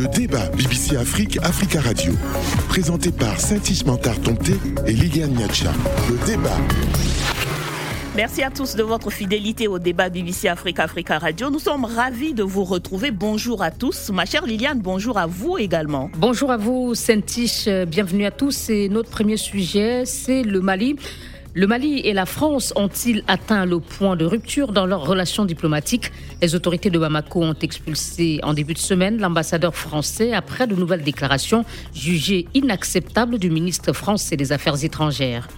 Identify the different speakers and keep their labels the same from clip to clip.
Speaker 1: Le débat BBC Afrique, Africa Radio. Présenté par Saint-Ismantar Tomté et Liliane Niacha. Le débat.
Speaker 2: Merci à tous de votre fidélité au débat BBC Afrique Africa Radio. Nous sommes ravis de vous retrouver. Bonjour à tous. Ma chère Liliane, bonjour à vous également.
Speaker 3: Bonjour à vous, Saint-Tiche. Bienvenue à tous. Et notre premier sujet, c'est le Mali. Le Mali et la France ont-ils atteint le point de rupture dans leurs relations diplomatiques Les autorités de Bamako ont expulsé en début de semaine l'ambassadeur français après de nouvelles déclarations jugées inacceptables du ministre français des Affaires étrangères.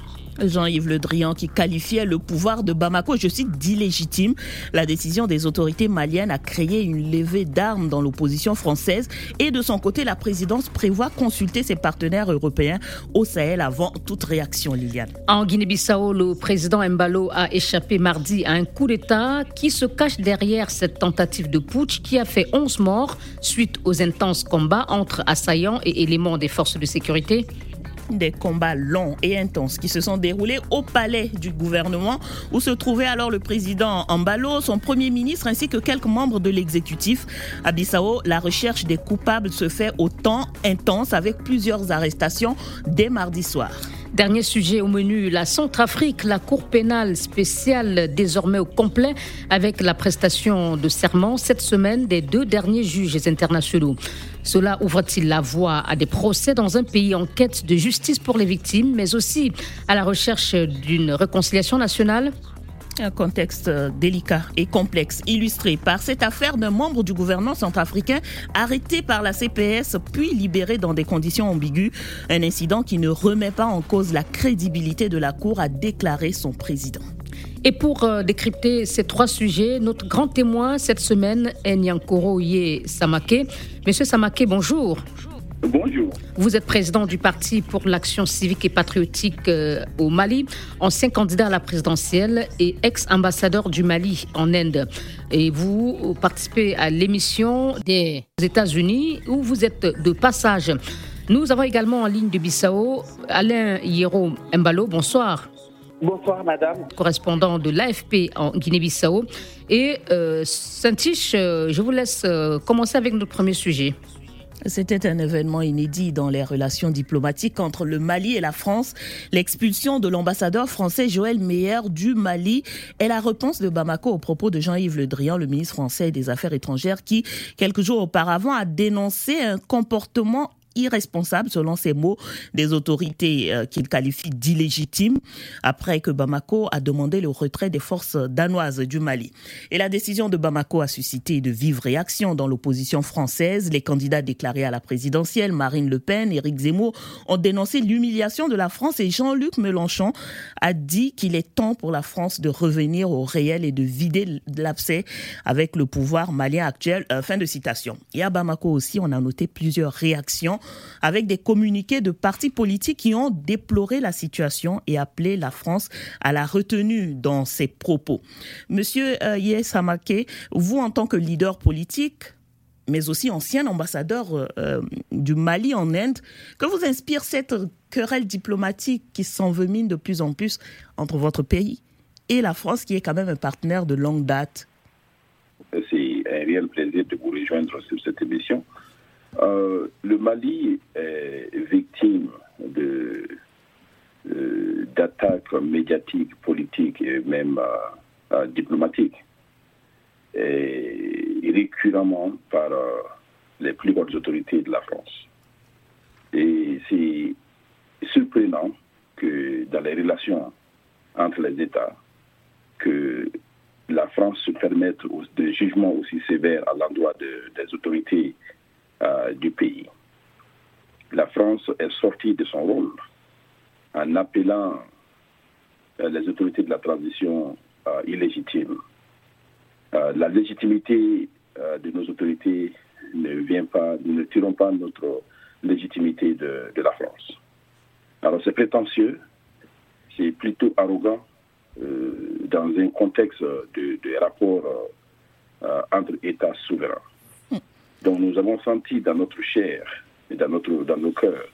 Speaker 2: Jean-Yves Le Drian qui qualifiait le pouvoir de Bamako, je cite, d'illégitime. La décision des autorités maliennes a créé une levée d'armes dans l'opposition française et de son côté, la présidence prévoit consulter ses partenaires européens au Sahel avant toute réaction, Liliane.
Speaker 3: En Guinée-Bissau, le président Mbalo a échappé mardi à un coup d'État qui se cache derrière cette tentative de putsch qui a fait 11 morts suite aux intenses combats entre assaillants et éléments des forces de sécurité
Speaker 2: des combats longs et intenses qui se sont déroulés au palais du gouvernement où se trouvait alors le président Ambalo, son premier ministre ainsi que quelques membres de l'exécutif. À Bissau, la recherche des coupables se fait au temps intense avec plusieurs arrestations dès mardi soir.
Speaker 3: Dernier sujet au menu, la Centrafrique, la Cour pénale spéciale désormais au complet avec la prestation de serment cette semaine des deux derniers juges internationaux. Cela ouvre-t-il la voie à des procès dans un pays en quête de justice pour les victimes, mais aussi à la recherche d'une réconciliation nationale?
Speaker 2: Un contexte délicat et complexe, illustré par cette affaire d'un membre du gouvernement centrafricain arrêté par la CPS puis libéré dans des conditions ambiguës. Un incident qui ne remet pas en cause la crédibilité de la Cour, a déclaré son président.
Speaker 3: Et pour euh, décrypter ces trois sujets, notre grand témoin cette semaine est Nyankoro Ye Samake. Monsieur Samake, bonjour.
Speaker 4: Bonjour.
Speaker 3: Vous êtes président du Parti pour l'action civique et patriotique euh, au Mali, ancien candidat à la présidentielle et ex-ambassadeur du Mali en Inde. Et vous participez à l'émission des États-Unis où vous êtes de passage. Nous avons également en ligne de Bissau Alain Hiero Mbalo. Bonsoir.
Speaker 4: Bonsoir, madame.
Speaker 3: Correspondant de l'AFP en Guinée-Bissau. Et euh, Saint-Tiche, euh, je vous laisse commencer avec notre premier sujet.
Speaker 2: C'était un événement inédit dans les relations diplomatiques entre le Mali et la France. L'expulsion de l'ambassadeur français Joël Meyer du Mali est la réponse de Bamako au propos de Jean-Yves Le Drian, le ministre français des Affaires étrangères, qui, quelques jours auparavant, a dénoncé un comportement irresponsable, selon ses mots, des autorités euh, qu'il qualifie d'illégitimes, après que Bamako a demandé le retrait des forces danoises du Mali. Et la décision de Bamako a suscité de vives réactions dans l'opposition française. Les candidats déclarés à la présidentielle, Marine Le Pen, Éric Zemmour, ont dénoncé l'humiliation de la France et Jean-Luc Mélenchon a dit qu'il est temps pour la France de revenir au réel et de vider l'abcès avec le pouvoir malien actuel. Euh, fin de citation. Et à Bamako aussi, on a noté plusieurs réactions avec des communiqués de partis politiques qui ont déploré la situation et appelé la France à la retenue dans ses propos. Monsieur euh, Yes vous en tant que leader politique, mais aussi ancien ambassadeur euh, euh, du Mali en Inde, que vous inspire cette querelle diplomatique qui s'envemine de plus en plus entre votre pays et la France, qui est quand même un partenaire de longue date?
Speaker 4: C'est un réel plaisir de vous rejoindre sur cette émission. Euh, le Mali est victime euh, d'attaques médiatiques, politiques et même euh, diplomatiques, et par les plus hautes autorités de la France. Et c'est surprenant que dans les relations entre les États, que la France se permette des jugements aussi sévères à l'endroit des autorités du pays. La France est sortie de son rôle en appelant euh, les autorités de la transition euh, illégitimes. la légitimité de nos autorités ne vient pas, nous ne tirons pas notre légitimité de, la France. Alors c'est prétentieux, c'est plutôt arrogant dans un contexte de, de rapport entre États souverains. Donc nous avons senti dans notre chair et dans, notre, dans nos cœurs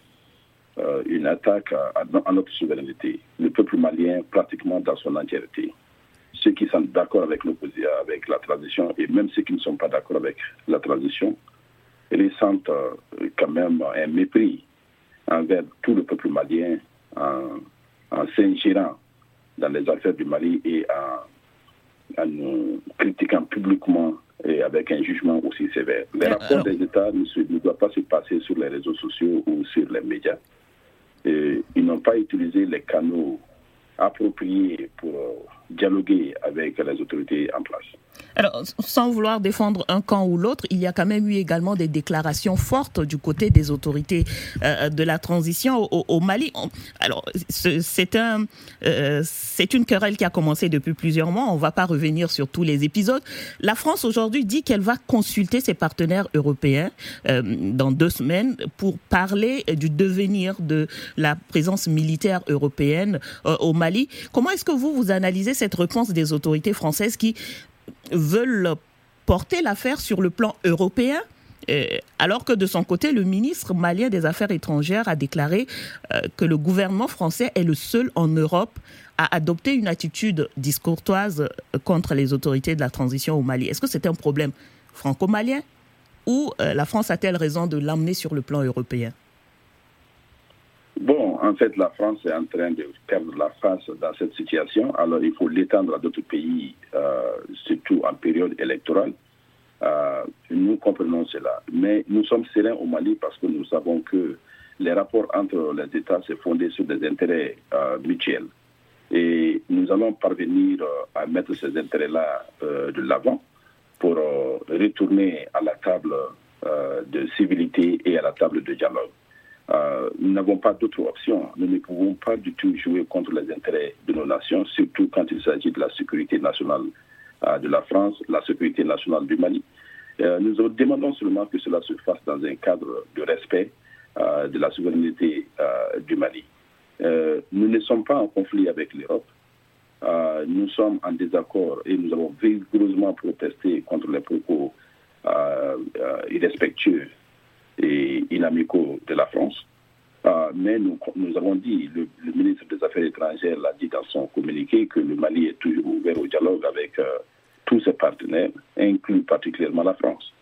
Speaker 4: euh, une attaque à, notre souveraineté. Le peuple malien pratiquement dans son entièreté. Ceux qui sont d'accord avec l'opposition, avec la transition, et même ceux qui ne sont pas d'accord avec la transition, ressentent quand même un mépris envers tout le peuple malien en, en s'ingérant dans les affaires du Mali et en, nous critiquant publiquement et avec un jugement aussi sévère. Les rapports des États ne, ne doivent pas se passer sur les réseaux sociaux ou sur les médias. Et ils n'ont pas utilisé les canaux appropriés pour dialoguer avec les autorités en place.
Speaker 2: Alors, sans vouloir défendre un camp ou l'autre, il y a quand même eu également des déclarations fortes du côté des autorités euh, de la transition au, Mali. Alors, c'est un, euh, une querelle qui a commencé depuis plusieurs mois. On ne va pas revenir sur tous les épisodes. La France aujourd'hui dit qu'elle va consulter ses partenaires européens euh, dans deux semaines pour parler du devenir de la présence militaire européenne au Mali. Comment est-ce que vous vous analysez cette réponse des autorités françaises qui veulent porter l'affaire sur le plan européen euh, alors que de son côté, le ministre malien des Affaires étrangères a déclaré euh, que le gouvernement français est le seul en Europe à adopter une attitude discourtoise euh, contre les autorités de la transition au Mali. Est-ce que c'est un problème franco-malien ou la France a-t-elle raison de l'emmener sur le plan européen?
Speaker 4: En fait, la France est en train de perdre la face dans cette situation. Alors, il faut l'étendre à d'autres pays, euh, surtout en période électorale. Euh, nous comprenons cela. Mais nous sommes sereins au Mali parce que nous savons que les rapports entre les États se fondent sur des intérêts euh, mutuels. Et nous allons parvenir à mettre ces intérêts-là de l'avant pour retourner à la table de civilité et à la table de dialogue. Euh, nous n'avons pas d'autre option. Nous ne pouvons pas du tout jouer contre les intérêts de nos nations, surtout quand il s'agit de la sécurité nationale euh, de la France, la sécurité nationale du Mali. Euh, nous demandons seulement que cela se fasse dans un cadre de respect de la souveraineté du Mali. nous ne sommes pas en conflit avec l'Europe. nous sommes en désaccord et nous avons vigoureusement protesté contre les propos irrespectueux et inamicaux de la France. Euh, mais nous, avons dit, le, ministre des Affaires étrangères l'a dit dans son communiqué, que le Mali est toujours ouvert au dialogue avec euh, tous ses partenaires, inclus particulièrement la France.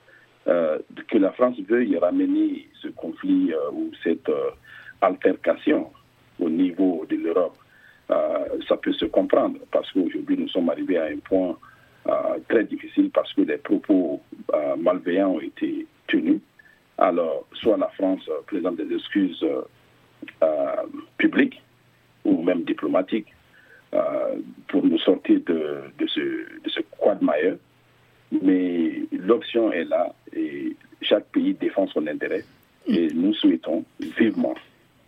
Speaker 4: Euh, que la France veuille ramener ce conflit ou cette altercation au niveau de l'Europe, ça peut se comprendre parce qu'aujourd'hui nous sommes arrivés à un point très difficile parce que les propos malveillants ont été tenus alors soit la France euh, présente des excuses euh, euh, publiques ou même diplomatiques pour nous sortir de, ce, de ce quagmire, mais l'option est là et chaque pays défend son intérêt et nous souhaitons vivement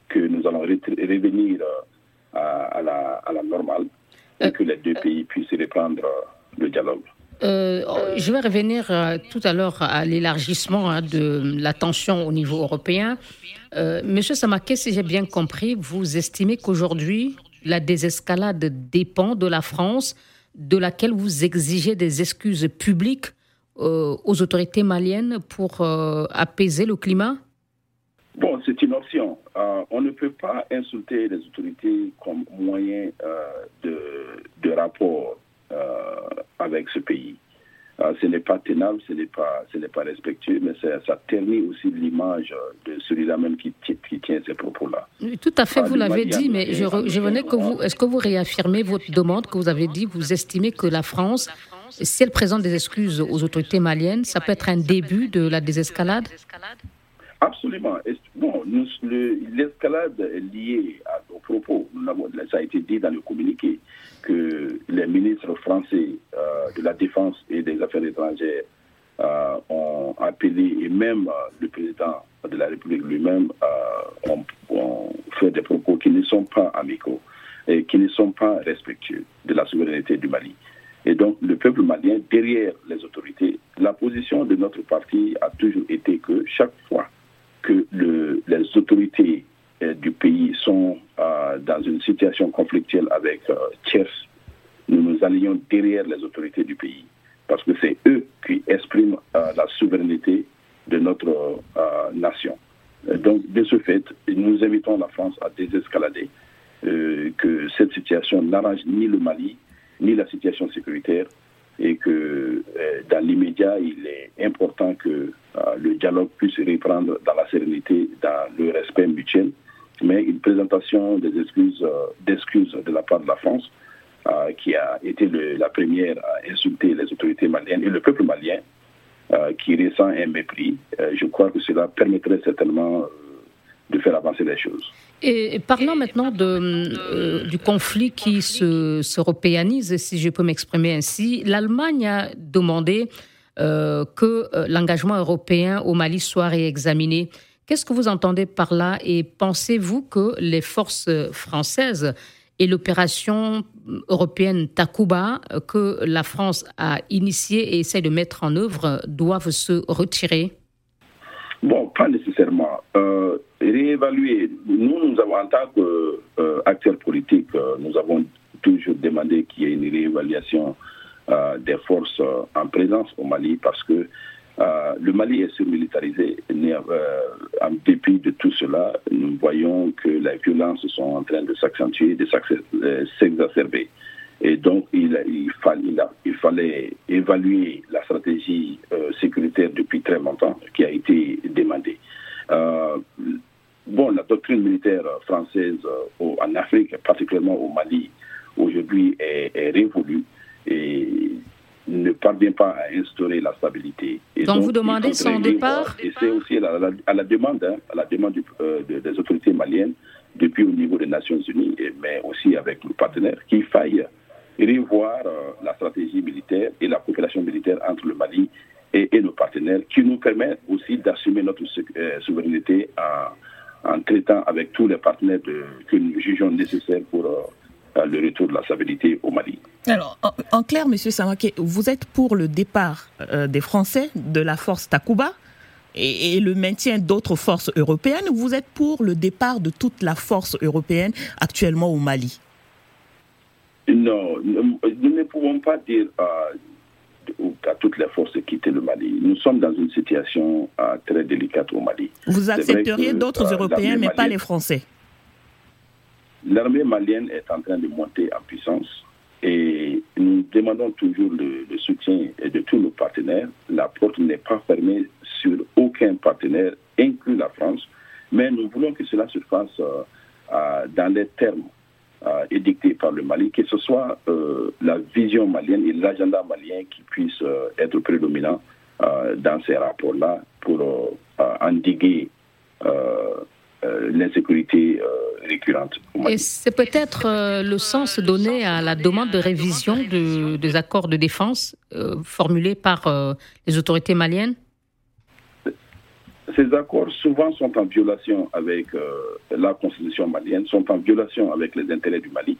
Speaker 4: que nous allons revenir à, la, à la normale et que les deux pays puissent reprendre le dialogue.
Speaker 3: Euh, je vais revenir euh, tout à l'heure à l'élargissement hein, de la tension au niveau européen. Euh, Monsieur Samaké, si j'ai bien compris, vous estimez qu'aujourd'hui, la désescalade dépend de la France, de laquelle vous exigez des excuses publiques aux autorités maliennes pour apaiser le climat?
Speaker 4: Bon, c'est une option. on ne peut pas insulter les autorités comme moyen de rapport avec ce pays. Euh, ce n'est pas tenable, ce n'est pas, ce n'est pas respectueux, mais ça, ternit aussi l'image de celui-là même qui, qui, tient ces propos-là.
Speaker 3: tout à fait, vous l'avez dit, mais je, je venais que vous, est-ce que vous réaffirmez votre demande que vous avez dit, vous estimez que la France, si elle présente des excuses aux autorités maliennes, ça peut être un début de la désescalade?
Speaker 4: Absolument. Bon, l'escalade est liée aux propos. Ça a été dit dans le communiqué que les ministres français euh, de la Défense et des Affaires étrangères euh, ont appelé, et même euh, le président de la République lui-même ont, fait des propos qui ne sont pas amicaux et qui ne sont pas respectueux de la souveraineté du Mali. Et donc, le peuple malien, derrière les autorités, la position de notre parti a toujours été que chaque fois que le, les autorités du pays sont euh, dans une situation conflictuelle avec euh, tierces, nous nous allions derrière les autorités du pays, parce que c'est eux qui expriment la souveraineté de notre nation. Donc, de ce fait, nous invitons la France à désescalader, que cette situation n'arrange ni le Mali, ni la situation sécuritaire, et que dans l'immédiat, il est important que le dialogue puisse reprendre dans la sérénité, le respect mutuel. Mais une présentation des excuses, d'excuses de la part de la France, qui a été la première à insulter les autorités maliennes et le peuple malien, qui ressent un mépris, je crois que cela permettrait certainement de faire avancer les choses.
Speaker 3: Et parlant maintenant euh, du conflit qui se, européanise, si je peux m'exprimer ainsi, l'Allemagne a demandé euh, que euh, l'engagement européen au Mali soit réexaminé. Qu'est-ce que vous entendez par là et pensez-vous que les forces françaises et l'opération européenne Takuba que la France a initiée et essaie de mettre en œuvre doivent se retirer?
Speaker 4: Bon, pas nécessairement. Euh, réévaluer, nous, nous avons, en tant qu'acteurs euh, politiques, euh, nous avons toujours demandé qu'il y ait une réévaluation euh, des forces en présence au Mali parce que le Mali est surmilitarisé. en dépit de tout cela, nous voyons que les violences sont en train de s'accentuer, de s'exacerber. Et donc, il, fallait évaluer la stratégie euh, sécuritaire depuis très longtemps qui a été demandée. Euh, bon, la doctrine militaire française euh, en Afrique, particulièrement au Mali, aujourd'hui est, révolue ne parvient pas à instaurer la stabilité.
Speaker 3: Et donc, vous demandez son départ
Speaker 4: Et c'est aussi à la, demande, hein, à la demande des autorités maliennes, depuis au niveau des Nations Unies, mais aussi avec nos partenaires, qu'il faille revoir euh, la stratégie militaire et la coopération militaire entre le Mali et, nos partenaires, qui nous permet aussi d'assumer notre euh, souveraineté en, en, traitant avec tous les partenaires que nous jugeons nécessaires pour euh, le retour de la stabilité au Mali.
Speaker 2: Alors, en, clair, M. Samake, vous êtes pour le départ des Français de la force Takuba et, et le maintien d'autres forces européennes ou vous êtes pour le départ de toute la force européenne actuellement au Mali?
Speaker 4: Non, nous ne pouvons pas dire à, toutes les forces de quitter le Mali. Nous sommes dans une situation euh, très délicate au Mali.
Speaker 2: Vous accepteriez d'autres euh, Européens, mais pas les Français?
Speaker 4: L'armée malienne est en train de monter en puissance et nous demandons toujours le, soutien de tous nos partenaires. La porte n'est pas fermée sur aucun partenaire, inclus la France, mais nous voulons que cela se fasse euh, dans les termes euh, édicté par le Mali, que ce soit euh, la vision malienne et l'agenda malien qui puissent euh, être prédominants dans ces rapports-là pour endiguer l'insécurité récurrente.
Speaker 3: Et c'est peut-être le sens donné à la demande de révision des accords de défense formulés par les autorités maliennes?
Speaker 4: Ces accords souvent sont en violation avec euh, la constitution malienne, sont en violation avec les intérêts du Mali.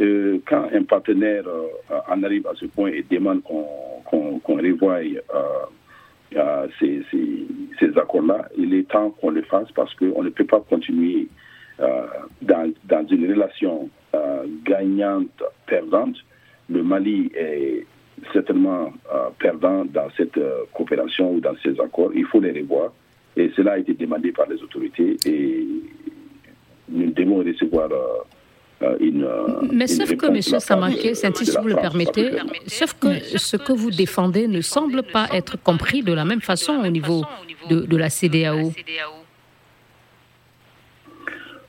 Speaker 4: Euh, quand un partenaire euh, en arrive à ce point et demande qu'on revoie ces, accords-là, il est temps qu'on le fasse parce qu'on ne peut pas continuer dans, dans, une relation gagnante-perdante. Le Mali est certainement perdant dans cette coopération ou dans ces accords. Il faut les revoir. Et cela a été demandé par les autorités et nous devons recevoir euh, une.
Speaker 3: Mais sauf que, M. Samanké, si vous le permettez, sauf que ce que vous défendez ne semble pas être compris de la même façon au niveau de, de la CDAO.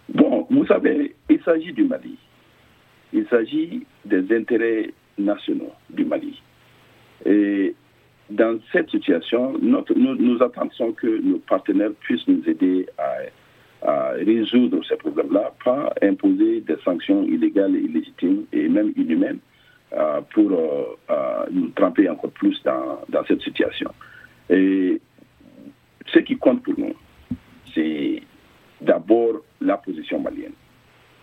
Speaker 4: Bon, vous savez, il s'agit du Mali. Il s'agit des intérêts nationaux du Mali. Et dans cette situation, notre, nous, nous, attendons que nos partenaires puissent nous aider à, résoudre ces problèmes-là, pas imposer des sanctions illégales illégitimes et même inhumaines euh, pour euh, euh, nous tremper encore plus dans, dans, cette situation. Et ce qui compte pour nous, c'est d'abord la position malienne.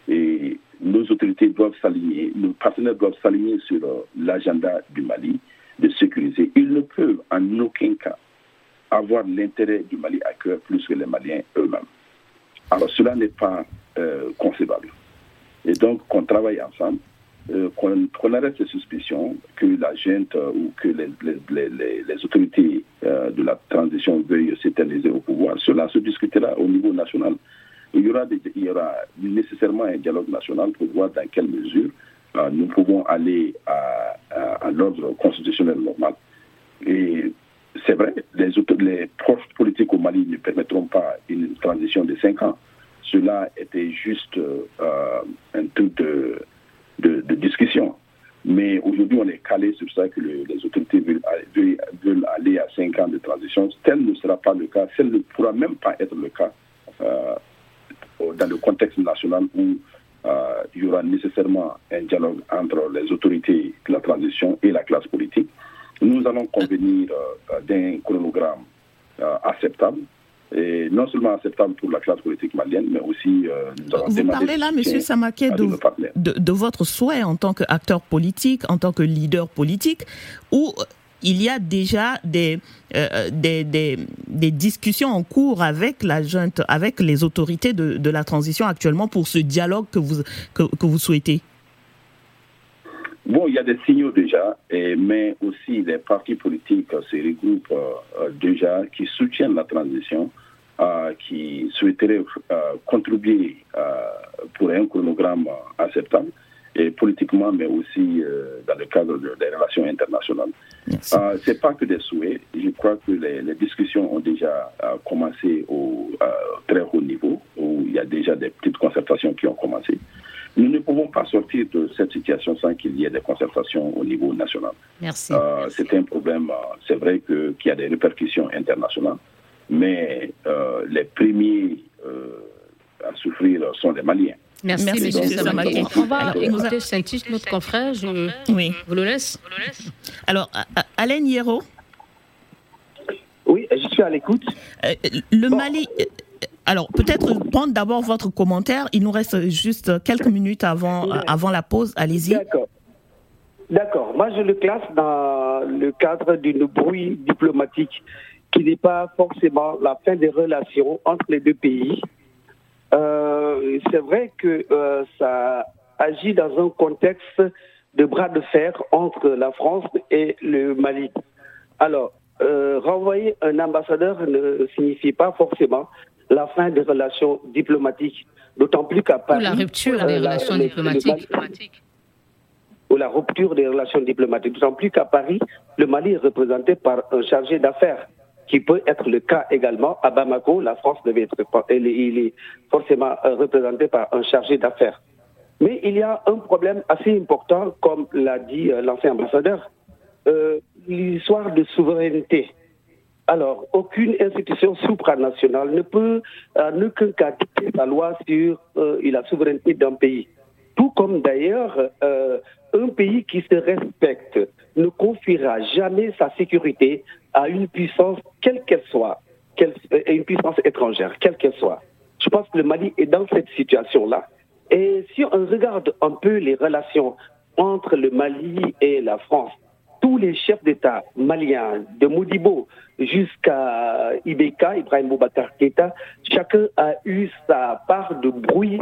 Speaker 4: Et nos autorités doivent s'aligner, nos partenaires doivent s'aligner sur l'agenda du Mali de sécuriser. Ils ne peuvent en aucun cas avoir l'intérêt du Mali à cœur plus que les Maliens eux-mêmes. Alors cela n'est pas euh, concevable. Et donc qu'on travaille ensemble, euh, qu'on arrête ces suspicions que la gente euh, ou que les, les, autorités de la transition veuillent s'éterniser au pouvoir. Cela se discutera au niveau national. Il y, aura il y aura nécessairement un dialogue national pour voir dans quelle mesure nous pouvons aller à à, l'ordre constitutionnel normal. Et c'est vrai, les, les proches politiques au Mali ne permettront pas une transition de cinq ans. Cela était juste euh, un truc de, discussion. Mais aujourd'hui, on est calé sur ça que les autorités veulent, aller à cinq ans de transition. Tel ne sera pas le cas, tel ne pourra même pas être le cas euh, dans le contexte national où euh, il y aura nécessairement un dialogue entre les autorités de la transition et la classe politique. Nous allons convenir euh, d'un chronogramme acceptable et non seulement acceptable pour la classe politique malienne, mais aussi
Speaker 2: Vous parlez là, M. Samaké, de, de, votre souhait en tant qu'acteur politique, en tant que leader politique, ou il y a déjà des, euh, des, des, discussions en cours avec la junte, avec les autorités de, de, la transition actuellement pour ce dialogue que vous, que, vous souhaitez?
Speaker 4: Bon, il y a des signaux déjà, et, mais aussi les partis politiques se regroupent euh, déjà qui soutiennent la transition, euh, qui souhaiteraient contribuer pour un chronogramme acceptable et politiquement, mais aussi euh, dans le cadre des relations internationales. Euh, Ce n'est pas que des souhaits. Je crois que les, discussions ont déjà euh, commencé au très haut niveau, où il y a déjà des petites concertations qui ont commencé. Nous ne pouvons pas sortir de cette situation sans qu'il y ait des concertations au niveau national.
Speaker 3: Merci.
Speaker 4: c'est un problème, c'est vrai qu'il y a des répercussions internationales, mais les premiers à souffrir sont les Maliens.
Speaker 3: Merci, Merci M. On va écouter saint notre confrère. Je oui. vous le laisse.
Speaker 2: Alors, Alain Hierro
Speaker 5: Oui, je suis à l'écoute.
Speaker 2: Euh, le Mali. Euh, alors, peut-être prendre d'abord votre commentaire. Il nous reste juste quelques minutes avant, avant la pause. Allez-y.
Speaker 5: D'accord. D'accord. Moi, je le classe dans le cadre d'une bruit diplomatique qui n'est pas forcément la fin des relations entre les deux pays, euh, c'est vrai que euh, ça agit dans un contexte de bras de fer entre la France et le Mali. Alors, euh, renvoyer un ambassadeur ne signifie pas forcément la fin des relations diplomatiques, d'autant plus qu'à Paris...
Speaker 3: Ou la rupture des relations diplomatiques.
Speaker 5: ou la rupture des relations diplomatiques, d'autant plus qu'à Paris, le Mali est représenté par un chargé d'affaires qui peut être le cas également à Bamako. La France devait être, il est forcément euh, représenté par un chargé d'affaires. Mais il y a un problème assez important, comme l'a dit euh, l'ancien ambassadeur, euh, l'histoire de souveraineté. Alors, aucune institution supranationale ne peut en aucun cas dicter sa loi sur la souveraineté d'un pays. Tout comme d'ailleurs, un pays qui se respecte ne confiera jamais sa sécurité à une puissance, quelle qu'elle soit, quelle, euh, une puissance étrangère, quelle qu'elle soit. Je pense que le Mali est dans cette situation-là. Et si on regarde un peu les relations entre le Mali et la France, tous les chefs d'État maliens, de Modibo jusqu'à Ibeka, Ibrahim Boubacar Keita, chacun a eu sa part de bruit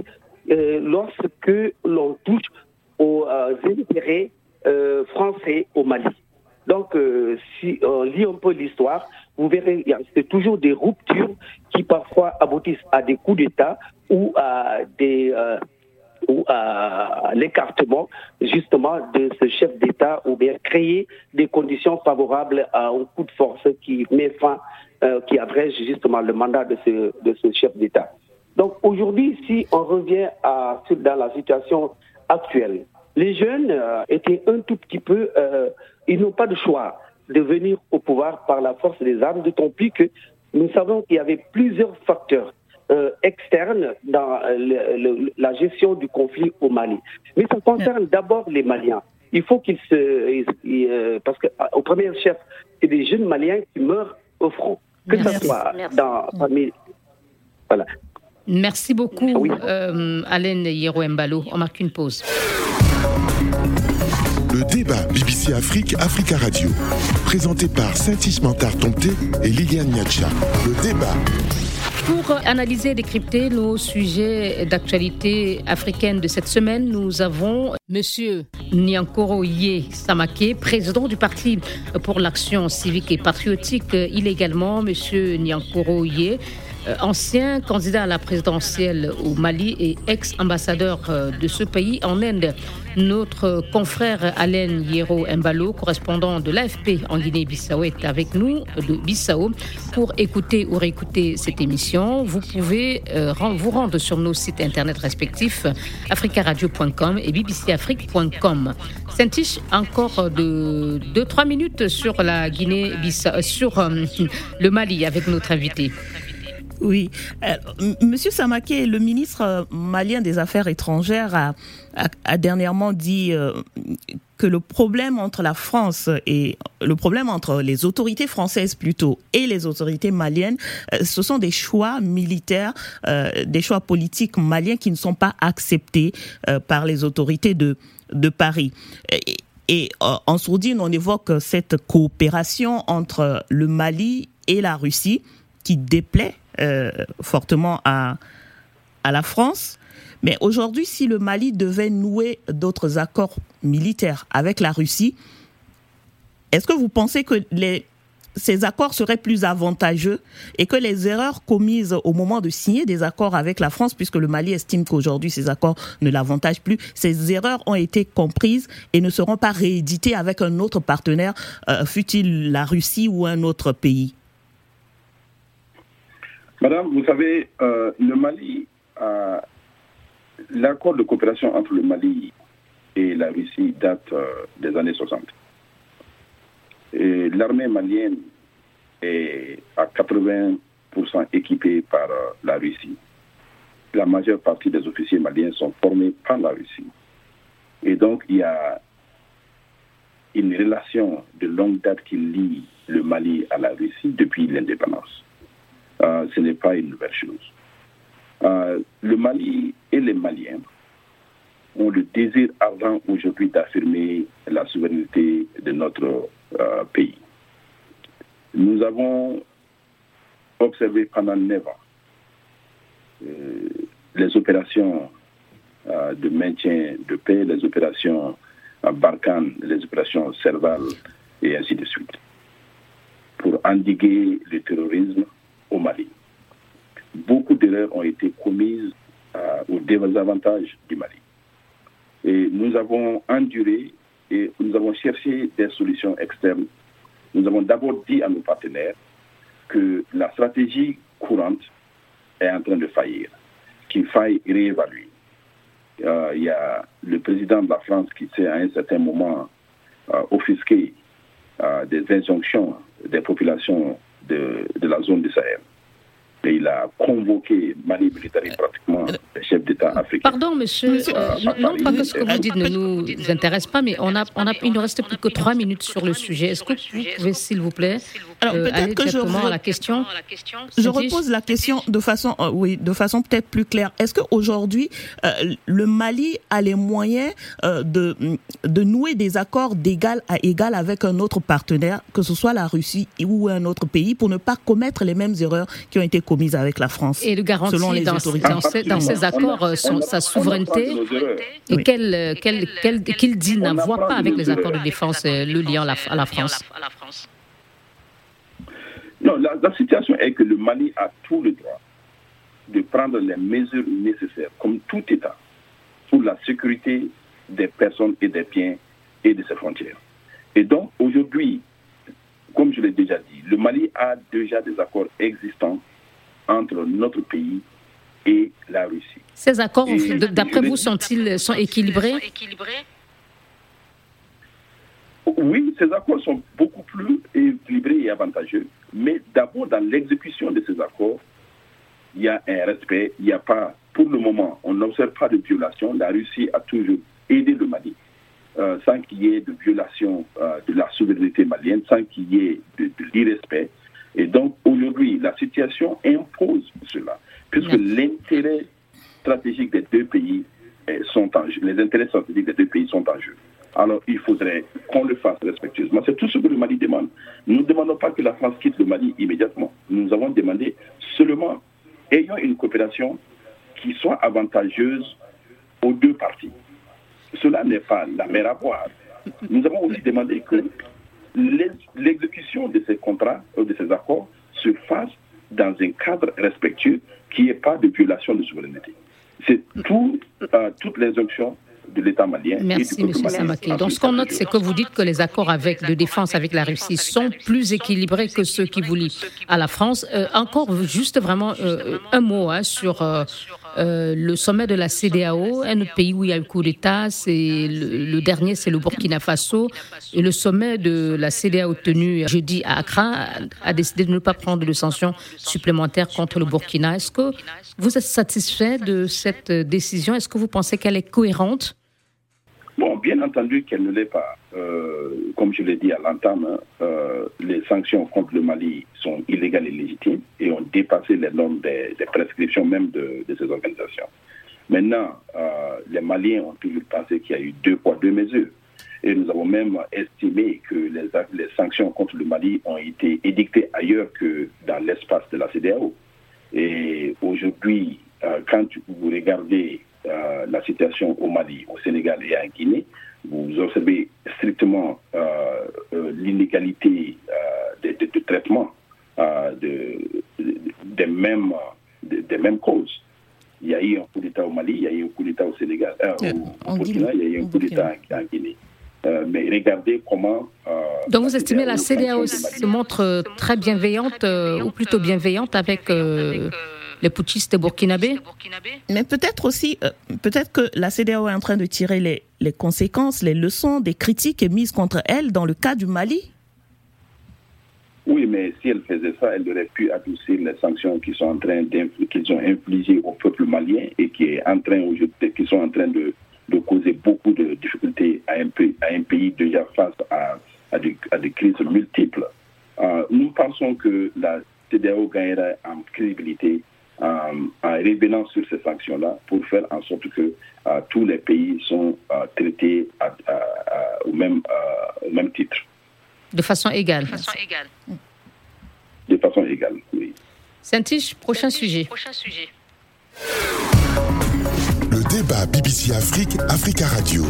Speaker 5: euh, lorsque l'on touche aux euh, intérêts français au Mali. Donc, euh, si on lit un peu l'histoire, vous verrez, c'est toujours des ruptures qui parfois aboutissent à des coups d'État ou à des euh, ou à l'écartement justement de ce chef d'État ou bien créer des conditions favorables à un coup de force qui met fin, euh, qui abrège justement le mandat de ce, de ce chef d'État. Donc aujourd'hui, si on revient à, dans la situation actuelle, les jeunes étaient un tout petit peu ils n'ont pas de choix de venir au pouvoir par la force des armes, d'autant plus que nous savons qu'il y avait plusieurs facteurs euh, externes dans euh, la gestion du conflit au Mali. Mais ça concerne d'abord les Maliens. Il faut qu'ils se... Euh, parce qu'au premier chef, c'est des jeunes Maliens qui meurent au front. Que ce soit dans... Parmi,
Speaker 3: voilà. Merci beaucoup, Alain Hierro Mbalo. On marque une pause.
Speaker 1: Le débat BBC Afrique, Africa Radio. Présenté par Saint-Ismantar Tomté et Liliane Niacha. Le débat.
Speaker 3: Pour analyser et décrypter nos sujets d'actualité africaine de cette semaine, nous avons Monsieur Nyankoro Ye Samake, président du Parti pour l'action civique et patriotique. Il est également Monsieur Ye, euh, ancien candidat à la présidentielle au Mali et ex-ambassadeur euh, de ce pays en Inde. Notre confrère Alain Hiero Mbalo, correspondant de l'AFP en Guinée-Bissau, est avec nous de Bissau pour écouter ou réécouter cette émission. Vous pouvez euh, vous rendre sur nos sites internet respectifs africaradio.com et bbcafrique.com. Saint-Tiche, encore de 2-3 minutes sur la Guinée-Bissau, sur euh, le Mali avec notre invité.
Speaker 2: Oui. Euh, Monsieur Samaké, le ministre euh, malien des Affaires étrangères a, a, dernièrement dit euh, que le problème entre la France et le problème entre les autorités françaises plutôt et les autorités maliennes, ce sont des choix militaires, des choix politiques maliens qui ne sont pas acceptés par les autorités de, de Paris. Et, et en sourdine, on évoque cette coopération entre le Mali et la Russie qui déplaît euh, fortement à, à la France. Mais aujourd'hui, si le Mali devait nouer d'autres accords militaires avec la Russie, est-ce que vous pensez que les, ces accords seraient plus avantageux et que les erreurs commises au moment de signer des accords avec la France, puisque le Mali estime qu'aujourd'hui ces accords ne l'avantagent plus, ces erreurs ont été comprises et ne seront pas rééditées avec un autre partenaire, euh, fût-il la Russie ou un autre pays?
Speaker 4: Madame, vous savez, euh, le Mali, l'accord de coopération entre le Mali et la Russie date euh, des années 60. L'armée malienne est à 80% équipée par euh, la Russie. La majeure partie des officiers maliens sont formés par la Russie. Et donc, il y a une relation de longue date qui lie le Mali à la Russie depuis l'indépendance. Euh, ce n'est pas une nouvelle chose. Euh, le Mali et les Maliens ont le désir ardent aujourd'hui d'affirmer la souveraineté de notre euh, pays. Nous avons observé pendant neuf ans les opérations de maintien de paix, les opérations Barkhane, les opérations Serval et ainsi de suite, pour endiguer le terrorisme au Mali. Beaucoup d'erreurs ont été commises euh, au désavantage du Mali. Et nous avons enduré et nous avons cherché des solutions externes. Nous avons d'abord dit à nos partenaires que la stratégie courante est en train de faillir, qu'il faille réévaluer. Euh, il y a le président de la France qui s'est à un certain moment euh, offusqué des injonctions des populations de, la zone du Sahel. Et il a convoqué Mali Militari pratiquement les chefs d'État africains.
Speaker 3: Pardon, monsieur. Euh, non, pas que ce que vous dites ne nous intéresse pas, mais on a, on a, il ne reste plus que trois minutes sur le sujet. Est-ce que vous pouvez, s'il vous plaît, Alors, euh, aller que directement je, à la question
Speaker 2: Je repose la question de façon, euh, oui, de façon peut-être plus claire. Est-ce qu'aujourd'hui, euh, le Mali a les moyens euh, de, de nouer des accords d'égal à égal avec un autre partenaire, que ce soit la Russie ou un autre pays, pour ne pas commettre les mêmes erreurs qui ont été commises commises avec la France.
Speaker 3: Et le garantit selon les dans, autorités. Dans, ces, dans ces accords euh, son, sa souveraineté et oui. qu'elle, qu'elle, qu'elle, qu'il dit n'avoir pas avec les accords de défense euh, le lien à la, à la France.
Speaker 4: Non, la, la situation est que le Mali a tout le droit de prendre les mesures nécessaires, comme tout État, pour la sécurité des personnes et des biens et de ses frontières. Et donc, aujourd'hui, comme je l'ai déjà dit, le Mali a déjà des accords existants entre notre pays et la Russie.
Speaker 3: Ces accords, d'après vous, sont-ils sont équilibrés?
Speaker 4: Oui, ces accords sont beaucoup plus équilibrés et avantageux, mais d'abord dans l'exécution de ces accords, il y a un respect, il n'y a pas, pour le moment, on n'observe pas de violation. La Russie a toujours aidé le Mali. Euh, sans qu'il y ait de violation euh, de la souveraineté malienne, sans qu'il y ait de, de l'irrespect. Et donc, aujourd'hui, la situation impose cela, puisque l'intérêt stratégique des deux pays sont en jeu, les intérêts stratégiques des deux pays sont en jeu. Alors, il faudrait qu'on le fasse respectueusement. C'est tout ce que le Mali demande. Nous ne demandons pas que la France quitte le Mali immédiatement. Nous avons demandé seulement ayant une coopération qui soit avantageuse aux deux parties. Cela n'est pas la mer à boire. Nous avons aussi demandé que l'exécution de ces contrats ou de ces accords se fasse dans un cadre respectueux qui ait pas de violation de souveraineté. C'est tout, euh, toutes les options de l'État malien.
Speaker 3: Merci, M. Samake. Donc, ce qu'on note, c'est que vous dites que les accords avec, de défense avec la Russie sont plus équilibrés que ceux qui vous lient à la France. Euh, encore, juste vraiment euh, un mot hein, sur euh, le sommet de la CDAO, un autre pays où il y a eu coup d'État, c'est le, dernier, c'est le Burkina Faso. Et le sommet de la CDAO tenu jeudi à Accra a décidé de ne pas prendre de sanctions supplémentaires contre le Burkina. Est-ce que vous êtes satisfait de cette décision? Est-ce que vous pensez qu'elle est cohérente?
Speaker 4: Bon, bien entendu qu'elle ne l'est pas. Euh, comme je l'ai dit à l'entame, euh, les sanctions contre le Mali sont illégales et légitimes et ont dépassé les normes des, prescriptions même de, ces organisations. Maintenant, euh, les Maliens ont toujours pensé qu'il y a eu deux poids, deux mesures. Et nous avons même estimé que les, les sanctions contre le Mali ont été édictées ailleurs que dans l'espace de la CDAO. Et aujourd'hui, quand vous regardez la situation au Mali, au Sénégal et en Guinée, vous observez strictement euh, euh, l'inégalité de, traitement de, des, mêmes, des mêmes causes. Il y a eu un coup d'État au Mali, il y a eu un coup d'État au Sénégal, au, Burkina, il y a eu un coup d'État en, Guinée. mais regardez comment.
Speaker 3: Donc vous estimez la CDAO se montre très bienveillante, ou plutôt bienveillante avec les putschistes burkinabés.
Speaker 2: Mais peut-être aussi, euh, peut-être que la CDAO est en train de tirer les, les conséquences, les leçons des critiques émises contre elle dans le cas du Mali.
Speaker 4: Oui, mais si elle faisait ça, elle aurait pu adoucir les sanctions qui sont en train qu'ils ont infligées au peuple malien et qui, est en train, qui sont en train de, de causer beaucoup de difficultés à un, pays, à un pays déjà face à, à, des, à des, crises multiples. Euh, nous pensons que la CDAO gagnera en crédibilité en revenant sur ces sanctions-là pour faire en sorte que euh, tous les pays sont euh, traités au, même, au même titre.
Speaker 3: De façon égale. De
Speaker 4: façon égale. De façon égale, oui.
Speaker 3: saint prochain sujet.
Speaker 1: Le débat BBC Afrique, Africa Radio.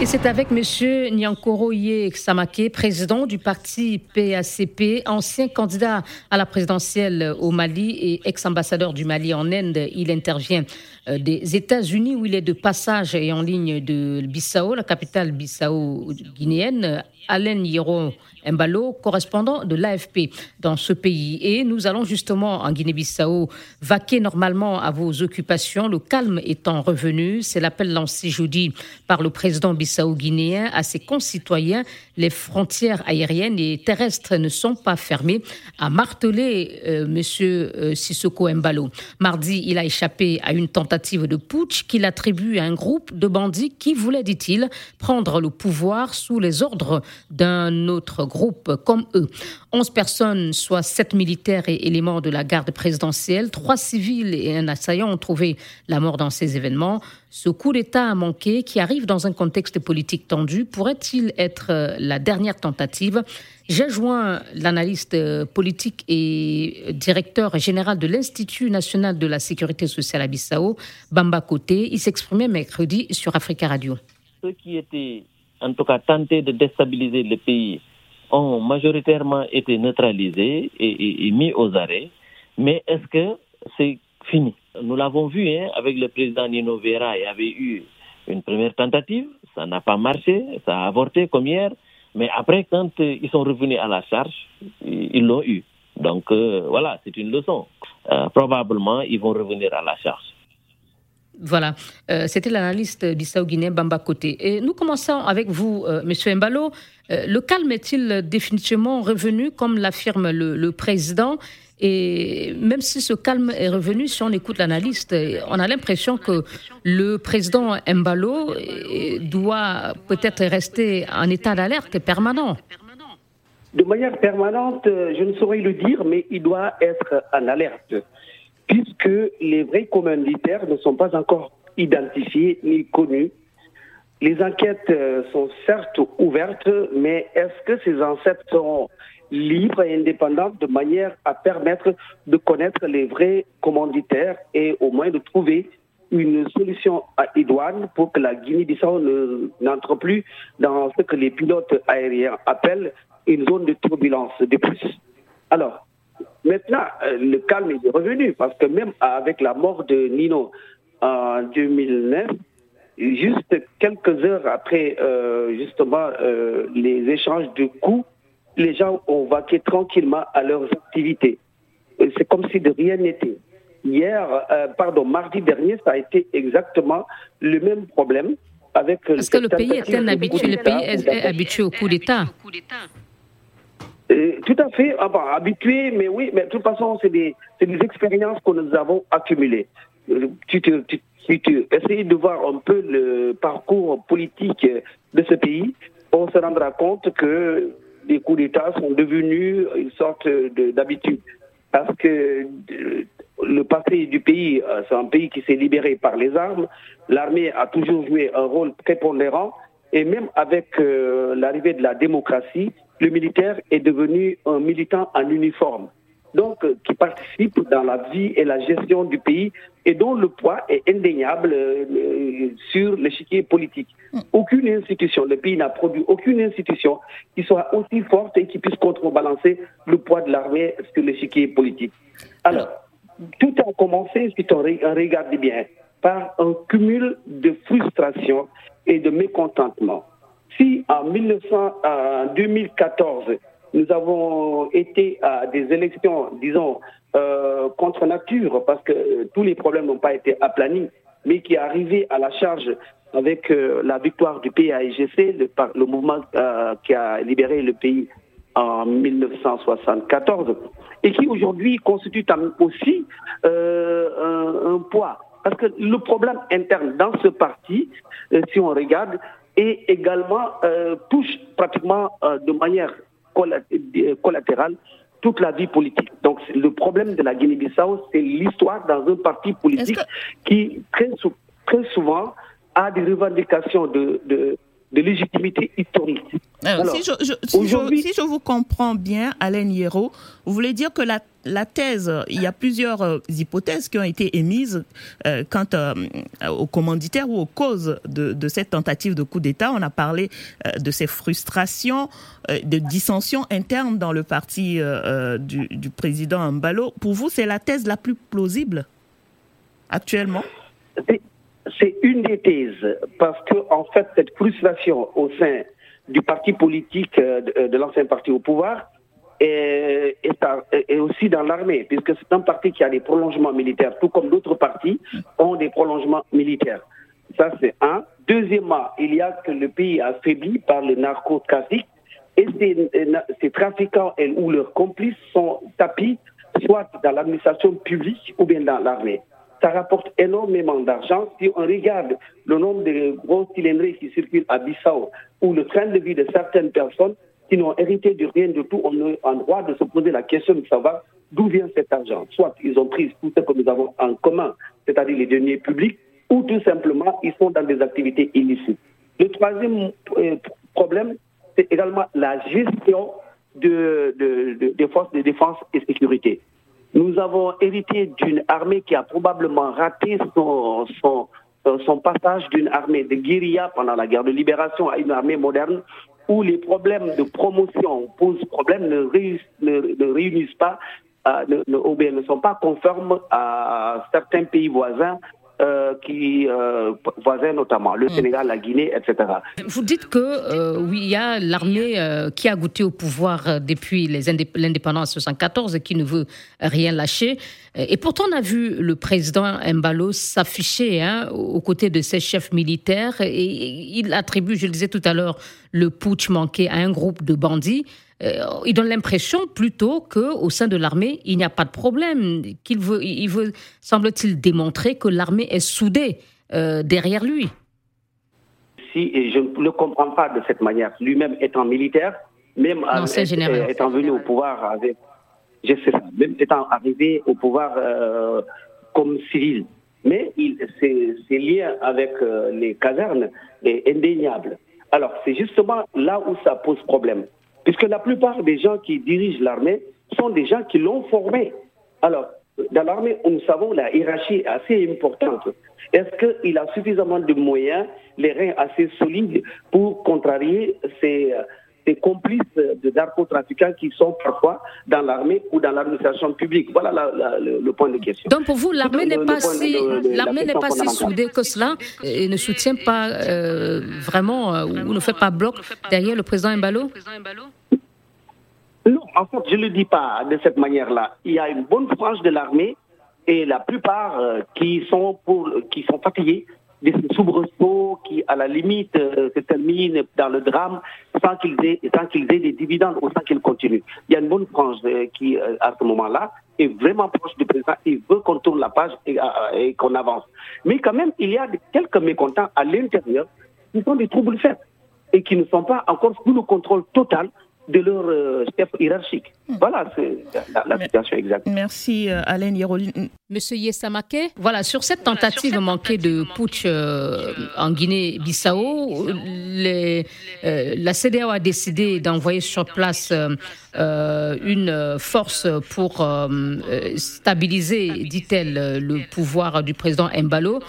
Speaker 3: Et c'est avec M. Nyankoro Ye Samake, président du parti PACP, ancien candidat à la présidentielle au Mali et ex-ambassadeur du Mali en Inde. Il intervient euh, des États-Unis où il est de passage et en ligne de Bissau, la capitale Bissau guinéenne. Alain Hiro Mbalo, correspondant de l'AFP dans ce pays. Et nous allons justement en Guinée-Bissau vaquer normalement à vos occupations, le calme étant revenu. C'est l'appel lancé jeudi par le président bissau-guinéen à ses concitoyens. Les frontières aériennes et terrestres ne sont pas fermées, a martelé M. Euh, monsieur euh, Sissoko Mbalo. Mardi, il a échappé à une tentative de putsch qu'il attribue à un groupe de bandits qui voulait, dit-il, prendre le pouvoir sous les ordres d'un autre groupe comme eux. 11 personnes, soit 7 militaires et éléments de la garde présidentielle, 3 civils et un assaillant ont trouvé la mort dans ces événements. Ce coup d'État a manqué, qui arrive dans un contexte politique tendu, pourrait-il être euh, la dernière tentative? J'ai joint l'analyste euh, politique et directeur général de l'Institut national de la sécurité sociale à Bissau, Bamba Côté. Il s'exprimait mercredi sur Africa Radio.
Speaker 6: Ceux qui étaient en tout cas tentés de déstabiliser le pays ont majoritairement été neutralisés et, mis aux arrêts. Mais est-ce que c'est fini? Nous l'avons vu hein, avec le président Nino Vera, il y avait eu une première tentative, ça n'a pas marché, ça a avorté comme hier. Mais après, quand euh, ils sont revenus à la charge, ils l'ont eu. Donc euh, voilà, c'est une leçon. Euh, probablement, ils vont revenir à la charge.
Speaker 3: Voilà, c'était l'analyste bissau-guinéen Bamba Côté. Et nous commençons avec vous, Monsieur Mbalo. Le calme est-il définitivement revenu, comme l'affirme le, président? Et même si ce calme est revenu, si on écoute l'analyste, on a l'impression que le président Mbalo doit peut-être rester en état d'alerte permanent.
Speaker 5: De manière permanente, je ne saurais le dire, mais il doit être en alerte puisque les vrais commanditaires ne sont pas encore identifiés ni connus. Les enquêtes sont certes ouvertes, mais est-ce que ces enquêtes sont libres et indépendantes de manière à permettre de connaître les vrais commanditaires et au moins de trouver une solution à idoine pour que la Guinée-Bissau n'entre plus dans ce que les pilotes aériens appellent une zone de turbulence de plus. Alors, Maintenant, euh, le calme est revenu parce que même avec la mort de Nino en 2009, juste quelques heures après justement les échanges de coups, les gens ont vaqué tranquillement à leurs activités. C'est comme si de rien n'était. Hier, pardon, mardi dernier, ça a été exactement le même problème. Avec
Speaker 3: Parce que le pays est habitué, le pays est habitué au coup d'État.
Speaker 5: Euh, tout à fait, ah habitué, mais oui, mais de toute façon, c'est des, des, expériences que nous avons accumulées. Euh, tu, tu, tu, essayes de voir un peu le parcours politique de ce pays, on se rendra compte que les coups d'État sont devenus une sorte d'habitude. Parce que euh, le passé du pays, c'est un pays qui s'est libéré par les armes. L'armée a toujours joué un rôle prépondérant. Et même avec l'arrivée de la démocratie, le militaire est devenu un militant en uniforme, donc euh, qui participe dans la vie et la gestion du pays et dont le poids est indéniable euh, sur l'échiquier politique. Mm. Aucune institution, le pays n'a produit aucune institution qui soit aussi forte et qui puisse contrebalancer le poids de l'armée sur l'échiquier politique. Alors, tout a commencé, si on regarde bien, par un cumul de frustration et de mécontentement si en, 2014, nous avons été à des élections, disons, euh, contre nature, parce que tous les problèmes n'ont pas été aplanis, mais qui est arrivé à la charge avec euh, la victoire du PAIGC, le, mouvement euh, qui a libéré le pays en 1974, et qui aujourd'hui constitue aussi un, poids. Parce que le problème interne dans ce parti, si on regarde, et également euh, touche pratiquement euh, de manière euh, collatérale toute la vie politique. Donc le problème de la Guinée-Bissau, c'est l'histoire dans un parti politique qui très, très souvent a des revendications de, de, de légitimité historique.
Speaker 2: Alors, si, je, si, je, vous comprends bien, Alain Hierro, vous voulez dire que la, la thèse, il y a plusieurs euh, hypothèses qui ont été émises euh, quant euh, aux commanditaires ou aux causes de, de cette tentative de coup d'État. On a parlé de ces frustrations, de dissensions internes dans le parti du, du président Mbalo. Pour vous, c'est la thèse la plus plausible actuellement?
Speaker 5: C'est une des thèses, parce que en fait, cette frustration au sein du parti politique euh, de, l'ancien parti au pouvoir est, aussi dans l'armée, puisque c'est un parti qui a des prolongements militaires, tout comme d'autres partis ont des prolongements militaires. Ça, c'est un. Deuxièmement, il y a que le pays affaibli par le narcotrafic et ces, ces trafiquants ou leurs complices sont tapis soit dans l'administration publique ou bien dans l'armée ça rapporte énormément d'argent. Si on regarde le nombre de gros cylindrés qui circulent à Bissau ou le train de vie de certaines personnes qui n'ont hérité de rien du tout, on est en droit de se poser la question de savoir d'où vient cet argent. Soit ils ont pris tout ce que nous avons en commun, c'est-à-dire les deniers publics, ou tout simplement ils sont dans des activités illicites. Le troisième euh, problème, c'est également la gestion de, des forces de défense et sécurité. Nous avons hérité d'une armée qui a probablement raté euh, son passage d'une armée de guérilla pendant la guerre de libération à une armée moderne où les problèmes de promotion posent problème, ne, ne, réunissent pas, euh, ou bien ne sont pas conformes à certains pays voisins euh, qui euh, voisins notamment, le hmm. Sénégal, la Guinée, etc.
Speaker 3: Vous dites que euh, oui, il y a l'armée qui a goûté au pouvoir depuis l'indépendance 1974 et qui ne veut rien lâcher. Et pourtant, on a vu le président Mbalo s'afficher hein, aux côtés de ses chefs militaires et il attribue, je le disais tout à l'heure, le putsch manqué à un groupe de bandits. Euh, il donne l'impression plutôt qu'au sein de l'armée, il n'y a pas de problème, qu'il veut, il veut, semble-t-il, démontrer que l'armée est soudée euh, derrière lui.
Speaker 5: Si, et je ne le comprends pas de cette manière. Lui-même étant militaire, même étant venu au pouvoir avec, je sais même étant arrivé au pouvoir euh, comme civil. Mais ses liens avec les casernes est indéniable. Alors, c'est justement là où ça pose problème. Puisque la plupart des gens qui dirigent l'armée sont des gens qui l'ont formé. Alors, dans l'armée, nous savons la hiérarchie est assez importante. Est-ce qu'il a suffisamment de moyens, les reins assez solides pour contrarier ces, des complices de narcotrafiquants qui sont parfois dans l'armée ou dans l'administration publique. Voilà le, point de question.
Speaker 3: Donc pour vous, l'armée n'est pas, si, l'armée n'est pas si soudée que cela et ne soutient pas euh, vraiment euh, ou ne fait pas bloc derrière le président Mbalo
Speaker 5: Non, en fait, je ne le dis pas de cette manière-là. Il y a une bonne frange de l'armée et la plupart euh, qui sont pour qui sont fatigués des soubresauts qui, à la limite, euh, se terminent dans le drame sans qu'ils aient, sans qu'ils aient des dividendes ou sans qu'ils continuent. Il y a une bonne frange euh, qui, euh, à ce moment-là, est vraiment proche du président. Il veut qu'on tourne la page et, et qu'on avance. Mais quand même, il y a quelques mécontents à l'intérieur qui sont des troubles faits et qui ne sont pas encore sous le contrôle total de leur euh, hiérarchique. Hmm. Voilà la, situation exacte.
Speaker 2: Merci euh, Alain Yeroline.
Speaker 3: Monsieur Yessamake, voilà, sur cette tentative manquée de putsch euh, en Guinée-Bissau, la CDAO a décidé d'envoyer sur place une force pour stabiliser, dit-elle, le pouvoir du président Mbalo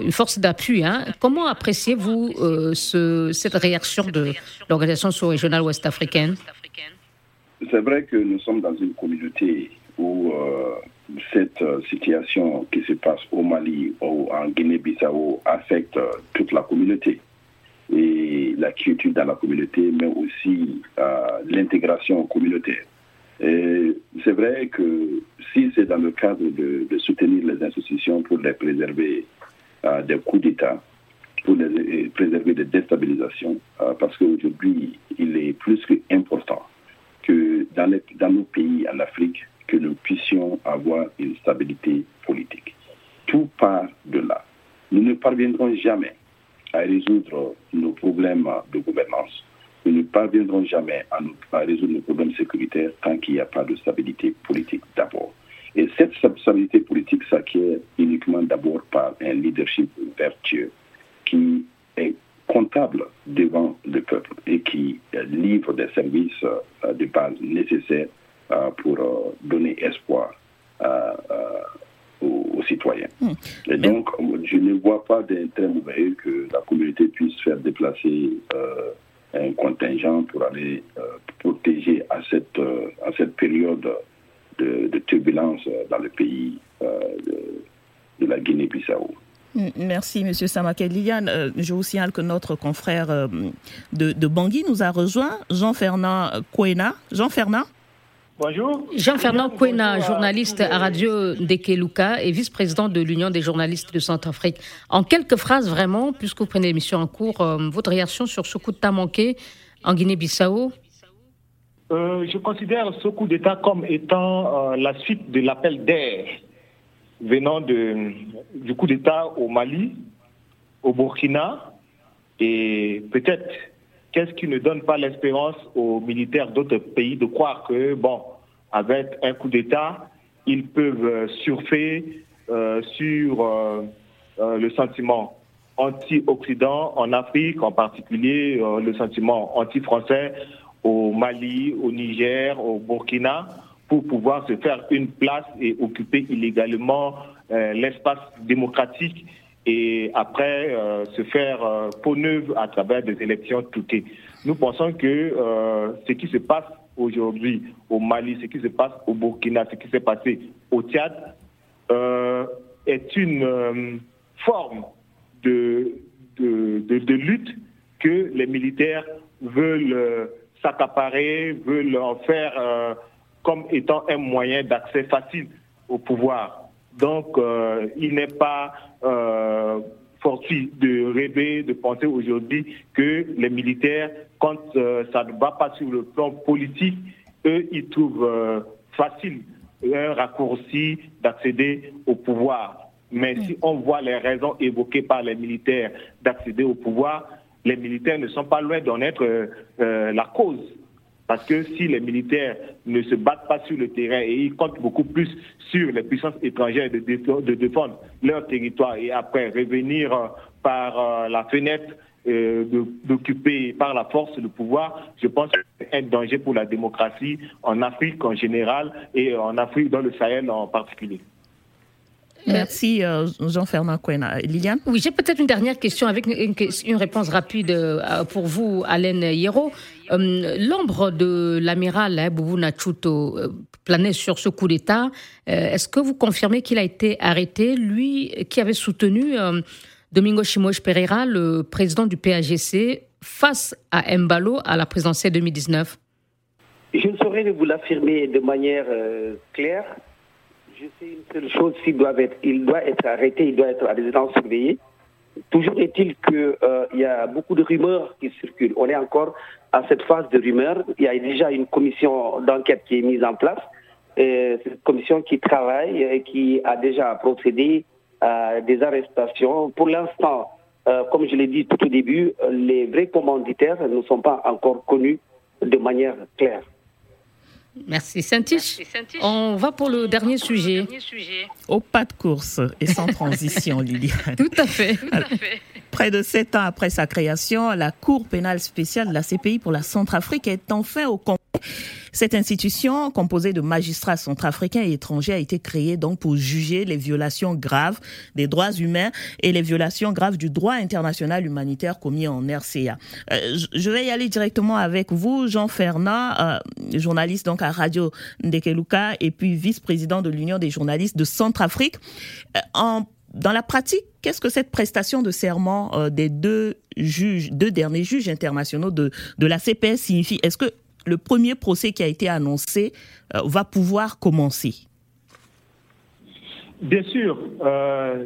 Speaker 3: une force d'appui. Hein. Comment appréciez-vous euh, ce, cette réaction de l'organisation sous-régionale ouest-africaine?
Speaker 4: C'est vrai que nous sommes dans une communauté où euh, cette euh, situation qui se passe au Mali ou en Guinée-Bissau affecte toute la communauté et la quiétude dans la communauté, mais aussi l'intégration communautaire. C'est vrai que si c'est dans le cadre de, soutenir les institutions pour les préserver des coups d'État pour préserver des déstabilisations, euh, parce qu'aujourd'hui, il est plus qu'important que dans, dans nos pays en Afrique, que nous puissions avoir une stabilité politique. Tout part de là. Nous ne parviendrons jamais à résoudre nos problèmes de gouvernance. Nous ne parviendrons jamais à résoudre nos problèmes sécuritaires tant qu'il n'y a pas de stabilité politique d'abord. Et cette stabilité politique s'acquiert uniquement d'abord par un leadership vertueux qui est comptable devant le peuple et qui livre des services euh, de base nécessaires euh, pour euh, donner espoir aux, citoyens. Hmm. Et donc, je ne vois pas d'intérêt mauvais que la communauté puisse faire déplacer un contingent pour aller protéger à cette, à cette période de, turbulences dans le pays euh, de, la Guinée-Bissau.
Speaker 2: Mm, merci, M. Samaké. Liliane, euh, je vous signale que notre confrère euh, de, Bangui nous a rejoint, Jean-Fernand Kouena. Jean-Fernand?
Speaker 7: Bonjour.
Speaker 3: Jean-Fernand Kouena, journaliste à Radio Dekeluka et vice-président de l'Union des journalistes de Centrafrique. En quelques phrases, vraiment, puisque vous prenez l'émission en cours, votre réaction sur ce coup de temps manqué en Guinée-Bissau?
Speaker 7: Euh, je considère ce coup d'État comme étant euh, la suite de l'appel d'air venant du coup d'État au Mali, au Burkina, et peut-être qu'est-ce qui ne donne pas l'espérance aux militaires d'autres pays de croire que, bon, avec un coup d'État, ils peuvent euh, surfer sur le sentiment anti-Occident en Afrique, en particulier le sentiment anti-français au Mali, au Niger, au Burkina, pour pouvoir se faire une place et occuper illégalement euh, l'espace démocratique et après euh, se faire euh, peau neuve à travers des élections truquées. Nous pensons que ce qui se passe aujourd'hui au Mali, ce qui se passe au Burkina, ce qui s'est passé au Tchad, est une forme de, de, lutte que les militaires veulent s'accaparer, veulent en faire euh, comme étant un moyen d'accès facile au pouvoir. Donc, euh, il n'est pas euh, fortuit de rêver, de penser aujourd'hui que les militaires, quand ça ne va pas sur le plan politique, eux, ils trouvent facile un raccourci d'accéder au pouvoir. Mais si on voit les raisons évoquées par les militaires d'accéder au pouvoir, les militaires ne sont pas loin d'en être euh, euh, la cause. Parce que si les militaires ne se battent pas sur le terrain et ils comptent beaucoup plus sur les puissances étrangères de, défendre leur territoire et après revenir euh, par la fenêtre d'occuper par la force le pouvoir, je pense que c'est un danger pour la démocratie en Afrique en général et en Afrique dans le Sahel en particulier.
Speaker 2: Merci euh, Jean-Fernand Quena. Liliane?
Speaker 3: Oui, j'ai peut-être une dernière question avec une, réponse rapide euh, pour vous, Alain Hierro. L'ombre de l'amiral hein, Boubou Nachuto planait sur ce coup d'État. Est-ce que vous confirmez qu'il a été arrêté, lui qui avait soutenu Domingo Chimoche Pereira, le président du PAGC, face à Mbalo à la présidentielle 2019
Speaker 5: Je ne saurais vous l'affirmer de manière euh, claire. Je sais une seule chose, il doit, être, il doit être arrêté, il doit être à résidence surveillée. Toujours est-il qu'il euh, y a beaucoup de rumeurs qui circulent. On est encore à cette phase de rumeurs. Il y a déjà une commission d'enquête qui est mise en place. C'est une commission qui travaille et qui a déjà procédé à des arrestations. Pour l'instant, euh, comme je l'ai dit tout au début, les vrais commanditaires ne sont pas encore connus de manière claire.
Speaker 3: Merci saint On va pour le dernier sujet.
Speaker 2: Au pas de course et sans transition, Liliane.
Speaker 3: Tout à fait.
Speaker 2: Près de sept ans après sa création, la Cour pénale spéciale de la CPI pour la Centrafrique est enfin au cette institution, composée de magistrats centrafricains et étrangers, a été créée donc pour juger les violations graves des droits humains et les violations graves du droit international humanitaire commis en RCA. Euh, je vais y aller directement avec vous, Jean Fernand, euh, journaliste donc à Radio Ndekeluka et puis vice-président de l'Union des journalistes de Centrafrique. Euh, dans la pratique, qu'est-ce que cette prestation de serment des deux juges, deux derniers juges internationaux de, de la CPS signifie? Est-ce que le premier procès qui a été annoncé euh, va pouvoir commencer
Speaker 7: Bien sûr, euh,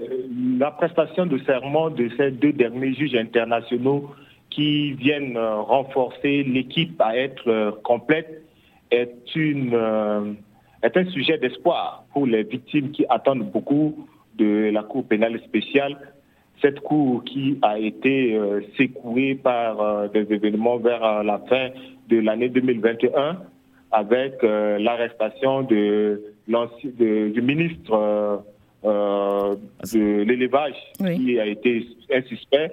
Speaker 7: la prestation de serment de ces deux derniers juges internationaux qui viennent euh, renforcer l'équipe à être complète est, un sujet d'espoir pour les victimes qui attendent beaucoup de la Cour pénale spéciale. Cette Cour qui a été secouée par des événements vers la fin de l'année 2021 avec euh, l'arrestation de, du ministre euh, euh, de l'élevage qui a été un suspect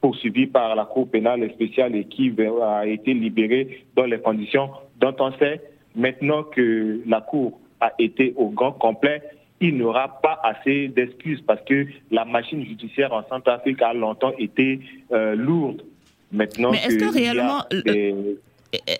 Speaker 7: poursuivi par la Cour pénale spéciale et qui a été libéré dans les conditions dont on sait maintenant que la Cour a été au grand complet, il n'y aura pas assez d'excuses parce que la machine judiciaire en Centrafrique a longtemps été lourde.
Speaker 2: Maintenant Mais est-ce que, réellement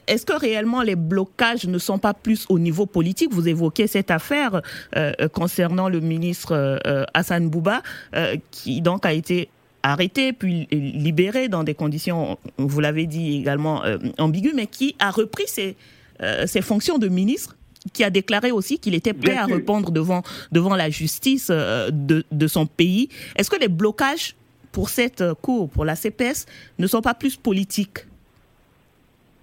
Speaker 2: est-ce que réellement les blocages ne sont pas plus au niveau politique? Vous évoquez cette affaire euh, concernant le ministre euh, Hassan Bouba, euh, qui donc a été arrêté puis libéré dans des conditions, vous l'avez dit également, ambiguës, mais qui a repris ses, ses, fonctions de ministre qui a déclaré aussi qu'il était prêt à répondre devant, devant la justice de, de son pays. Est-ce que les blocages pour cette cour, pour la CPS, ne sont pas plus politiques?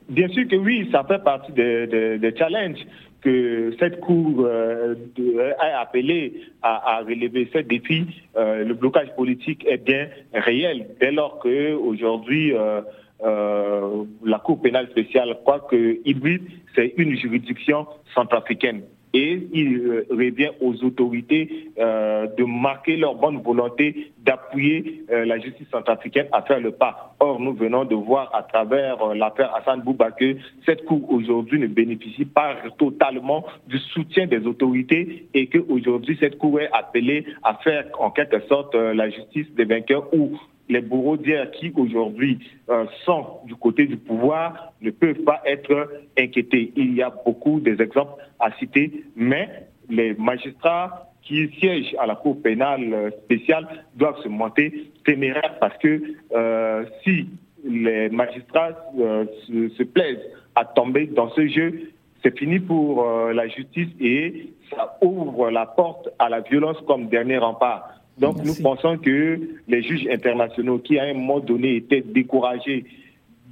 Speaker 7: Bien sûr que oui, ça fait partie des, challenges que cette Cour euh, a appelé à, relever ce défi. Euh, le blocage politique est bien réel dès lors que aujourd'hui euh, la Cour pénale spéciale croit que hybride, c'est une juridiction centrafricaine et il euh, revient aux autorités euh, de marquer leur bonne volonté d'appuyer euh, la justice centrafricaine à faire le pas. Or, nous venons de voir à travers l'affaire Hassan Bouba que cette Cour aujourd'hui ne bénéficie pas totalement du soutien des autorités et qu'aujourd'hui cette Cour est appelée à faire en quelque sorte la justice des vainqueurs les bourreaux d'hier qui aujourd'hui euh, sont du côté du pouvoir ne peuvent pas être inquiétés. Il y a beaucoup d'exemples à citer, mais les magistrats qui siègent à la Cour pénale spéciale doivent se monter téméraires parce que euh, si les magistrats euh, se, plaisent à tomber dans ce jeu, c'est fini pour la justice et ça ouvre la porte à la violence comme dernier rempart. Donc nous pensons que les juges internationaux qui à un moment donné étaient découragés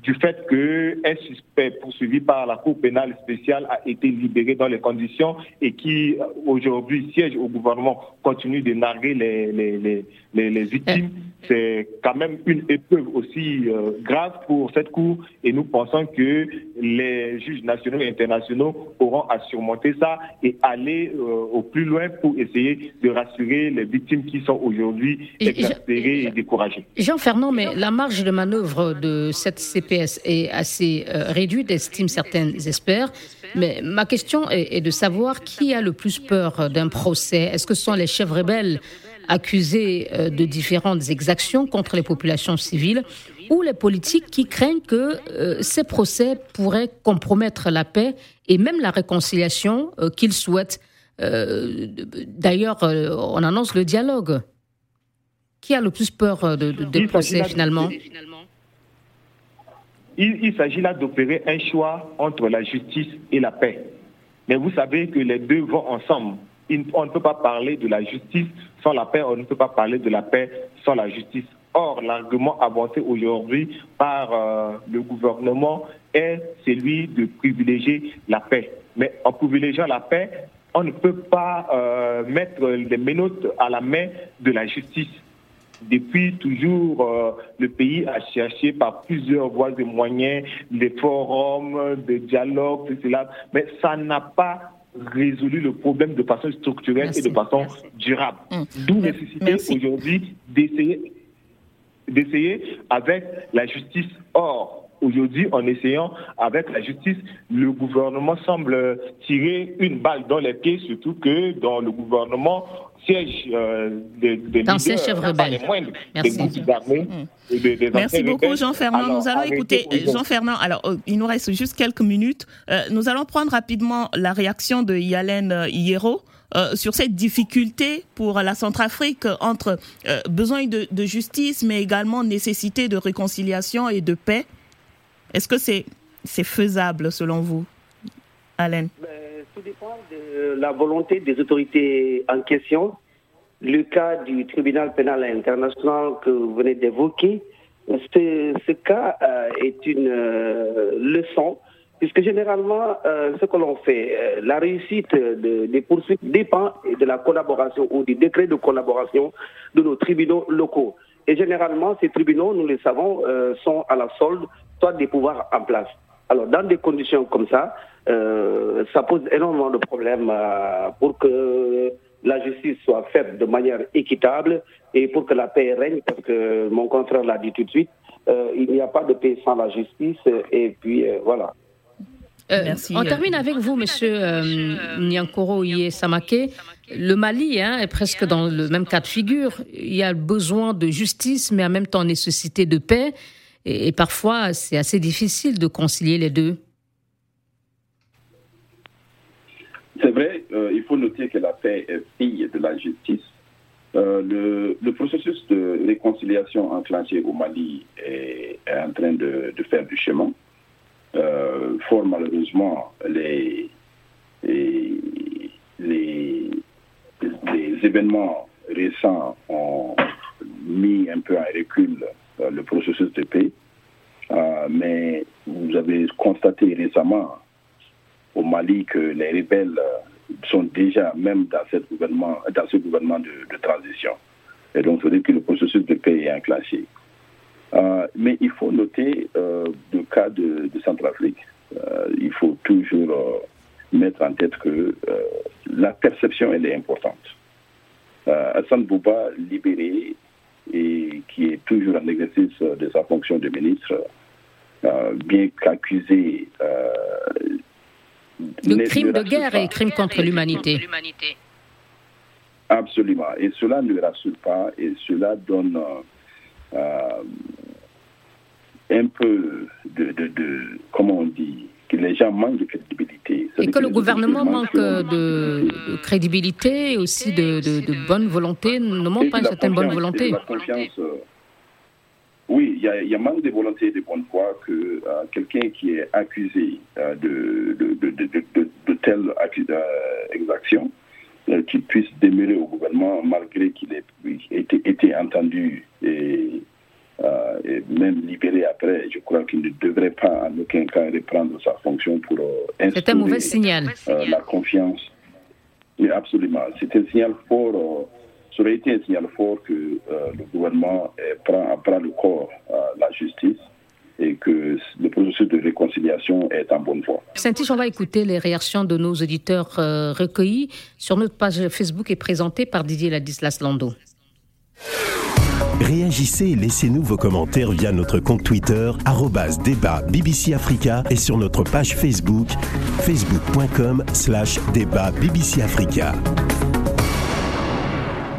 Speaker 7: du fait qu'un suspect poursuivi par la Cour pénale spéciale a été libéré dans les conditions et qui aujourd'hui siège au gouvernement continue de narguer les, les, les, victimes c'est quand même une épreuve aussi euh, grave pour cette Cour et nous pensons que les juges nationaux et internationaux auront à surmonter ça et aller euh, au plus loin pour essayer de rassurer les victimes qui sont aujourd'hui exaspérées et découragées.
Speaker 3: Jean-Fernand, mais la marge de manœuvre de cette CPS est assez euh, réduite, estiment certains experts. Mais ma question est, est de savoir qui a le plus peur d'un procès. Est-ce que ce sont les chefs rebelles accusés euh, de différentes exactions contre les populations civiles ou les politiques qui craignent que euh, ces procès pourraient compromettre la paix et même la réconciliation euh, qu'ils souhaitent. Euh, d'ailleurs, on annonce le dialogue. Qui a le plus peur de, des procès finalement?
Speaker 7: Il, il s'agit là d'opérer un choix entre la justice et la paix. Mais vous savez que les deux vont ensemble. On ne peut pas parler de la justice sans la paix, on ne peut pas parler de la paix sans la justice. Or, l'argument avancé aujourd'hui par euh, le gouvernement est celui de privilégier la paix. Mais en privilégiant la paix, on ne peut pas euh, mettre les menottes à la main de la justice. Depuis toujours, euh, le pays a cherché par plusieurs voies et moyens des forums, des dialogues, tout mais ça n'a pas résolu le problème de façon structurelle et de façon durable. Mmh. D'où nécessité aujourd'hui d'essayer d'essayer avec la justice. Or, aujourd'hui, en essayant avec la justice, le gouvernement semble tirer une balle dans les pieds, surtout que dans le gouvernement siège euh, des, des
Speaker 3: leaders, chefs rebelles.
Speaker 7: Merci.
Speaker 2: Des Merci beaucoup, Jean-Fernand. Nous allons écouter Jean-Fernand. Alors, euh, il nous reste juste quelques minutes. Euh, nous allons prendre rapidement la réaction de Yalen Hierro. Euh, sur cette difficulté pour la Centrafrique entre euh, besoin de, justice, mais également nécessité de réconciliation et de paix. Est-ce que c'est faisable selon vous, Alain?
Speaker 5: Ben, Tout dépend de la volonté des autorités en question. Le cas du tribunal pénal international que vous venez d'évoquer, ce, cas euh, est une leçon puisque généralement, euh, ce que l'on fait, euh, la réussite des poursuites dépend de la collaboration ou du décret de collaboration de nos tribunaux locaux. Et généralement, ces tribunaux, nous le savons, euh, sont à la solde soit des pouvoirs en place. Alors, dans des conditions comme ça, ça pose énormément de problèmes pour que la justice soit faite de manière équitable et pour que la paix règne, parce que mon confrère l'a dit tout de suite, il n'y a pas de paix sans la justice, et puis voilà.
Speaker 3: Euh, on termine avec vous, Monsieur euh, Nyankoro Samake. Le Mali hein, est presque dans le même cas de figure. Il y a besoin de justice, mais en même temps nécessité de paix. Et, parfois, c'est assez difficile de concilier les deux.
Speaker 4: C'est vrai, euh, il faut noter que la paix est fille de la justice. le, processus de réconciliation enclenché au Mali est, en train de faire du chemin. Euh, fort malheureusement, les, les, les, événements récents ont mis un peu en recul euh, le processus de paix. Euh, mais vous avez constaté récemment au Mali que les rebelles sont déjà même dans, cette gouvernement, dans ce gouvernement de, transition. Et donc, il faut dire que le processus de paix est enclenché. Euh, mais il faut noter euh, le cas de, Centrafrique. Euh, il faut toujours mettre en tête que la perception, elle est importante. Hassan Bouba, libéré et qui est toujours en exercice de sa fonction de ministre, bien qu'accusé
Speaker 3: de crimes de guerre et crimes contre l'humanité.
Speaker 4: Absolument. Et cela ne rassure pas et cela donne euh, un peu de, de, comment on dit, que les gens manquent de crédibilité.
Speaker 3: et que, le gouvernement manque de, crédibilité et aussi de, de, bonne volonté, ne manque pas une certaine bonne volonté.
Speaker 4: Euh, oui, il y, a, il y, a manque de volonté et de bonne foi que euh, quelqu'un qui est accusé de, de, telle exaction, qu'il puisse demeurer au gouvernement malgré qu'il ait été, été entendu et euh, et même libéré après, je crois qu'il ne devrait pas en aucun cas reprendre sa fonction pour
Speaker 3: euh, C'est un mauvais signal.
Speaker 4: Euh, la confiance. Oui, absolument. C'est un signal fort. ça aurait été un signal fort que le gouvernement prend, prend le corps la justice et que le processus de réconciliation est en bonne voie.
Speaker 3: saint on va écouter les réactions de nos auditeurs recueillis sur notre page Facebook et présentées par Didier Ladislas Lando.
Speaker 8: Réagissez et laissez-nous vos commentaires via notre compte Twitter, débat BBC Africa et sur notre page Facebook, facebook.com slash débat BBC Africa.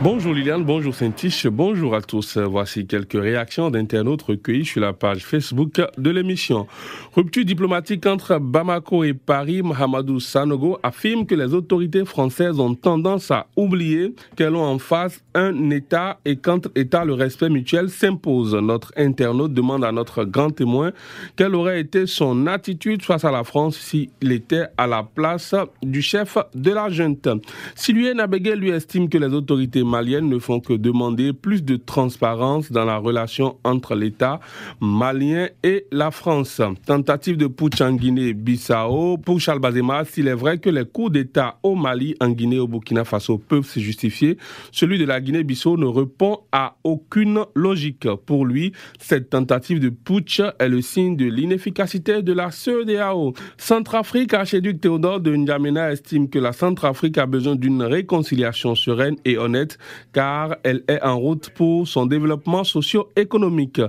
Speaker 9: Bonjour Liliane, bonjour Saint-Tiche, bonjour à tous. Voici quelques réactions d'internautes recueillies sur la page Facebook de l'émission. Rupture diplomatique entre Bamako et Paris, Mohamedou Sanogo affirme que les autorités françaises ont tendance à oublier qu'elles ont en face un État et qu'entre États le respect mutuel s'impose. Notre internaute demande à notre grand témoin quelle aurait été son attitude face à la France s'il était à la place du chef de la junte. Lui estime que les autorités maliennes ne font que demander plus de transparence dans la relation entre l'État malien et la France. Tentative de putsch en Guinée-Bissau pour Charles Bazema, s'il est vrai que les coups d'État au Mali, en Guinée au Burkina Faso peuvent se justifier, celui de la Guinée-Bissau ne répond à aucune logique. Pour lui, cette tentative de putsch est le signe de l'inefficacité de la CEDAO. Centrafrique, archiduc Théodore de N'Djamena estime que la Centrafrique a besoin d'une réconciliation sereine et honnête car elle est en route pour son développement socio-économique.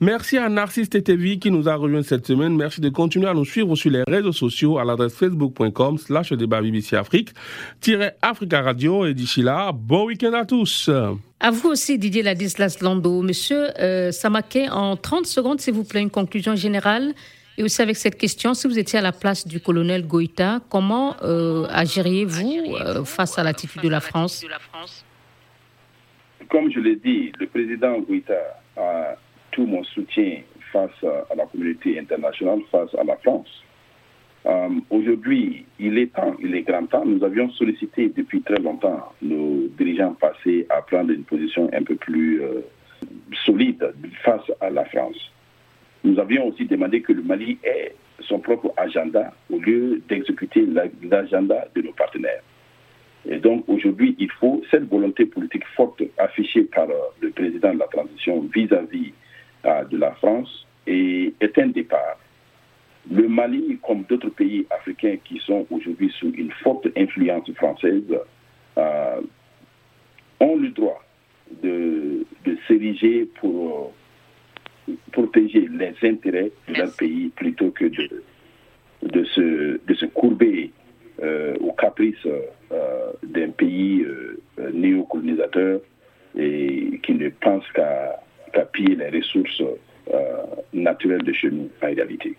Speaker 9: Merci à Narcisse Tetevi qui nous a rejoint cette semaine. Merci de continuer à nous suivre sur les réseaux sociaux à l'adresse facebook.com slash débat BBC Afrique, Africa Radio et d'ici là, bon week-end à tous.
Speaker 3: À vous aussi, Didier Ladislas Lando. Monsieur euh, Samaké, en 30 secondes, s'il vous plaît, une conclusion générale. Et aussi avec cette question, si vous étiez à la place du colonel Goïta, comment euh, agiriez-vous euh, face à l'attitude de la France?
Speaker 4: Comme je l'ai dit, le président Guita a tout mon soutien face à la communauté internationale, face à la France. Euh, aujourd'hui, il est temps, il est grand temps. Nous avions sollicité depuis très longtemps nos dirigeants passés à prendre une position un peu plus euh, solide face à la France. Nous avions aussi demandé que le Mali ait son propre agenda au lieu d'exécuter l'agenda de nos partenaires. Et donc aujourd'hui, il faut cette volonté politique forte affichée par euh, le président de la transition vis-à-vis euh, de la France et est un départ. Le Mali, comme d'autres pays africains qui sont aujourd'hui sous une forte influence française, euh, ont le droit de, de s'ériger pour protéger les intérêts de leur pays plutôt que de, de, se, de se courber aux caprices euh, d'un pays euh, néocolonisateur et qui ne pense qu'à piller les ressources naturelles de chez nous en réalité.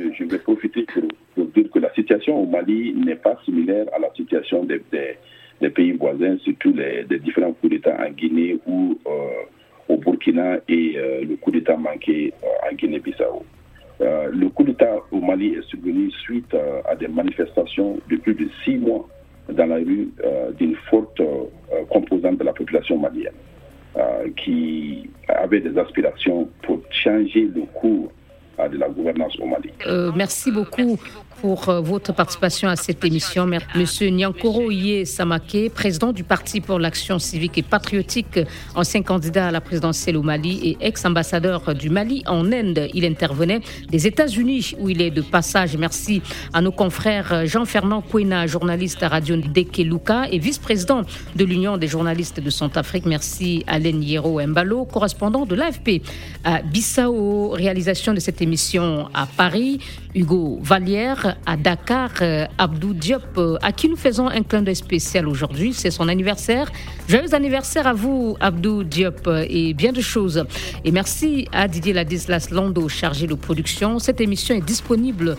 Speaker 4: Je vais profiter pour, dire que la situation au Mali n'est pas similaire à la situation des, pays voisins, surtout les, différents coups d'État en Guinée ou au Burkina et le coup d'État manqué en Guinée-Bissau. Euh, le coup d'État au Mali est survenu suite euh, à des manifestations de plus de six mois dans la rue euh, d'une forte composante de la population malienne qui avait des aspirations pour changer le cours de la gouvernance au Mali.
Speaker 3: merci beaucoup pour euh, votre participation à cette émission. Monsieur Nyankoro Iye Samake, président du Parti pour l'action civique et patriotique, ancien candidat à la présidentielle au Mali et ex-ambassadeur du Mali en Inde. Il intervenait des États-Unis où il est de passage. Merci à nos confrères Jean-Fernand Kouena, journaliste à Radio Deke Luka et vice-président de l'Union des journalistes de Centrafrique. Merci à Len Yero Mbalo, correspondant de l'AFP à Bissau. Réalisation de cette émission à Paris. Hugo Vallière à Dakar, euh, Abdou Diop, euh, à qui nous faisons un clin d'œil spécial aujourd'hui. C'est son anniversaire. Joyeux anniversaire à vous, Abdou Diop, euh, et bien de choses. Et merci à Didier Ladislas Lando, chargé de production. Cette émission est disponible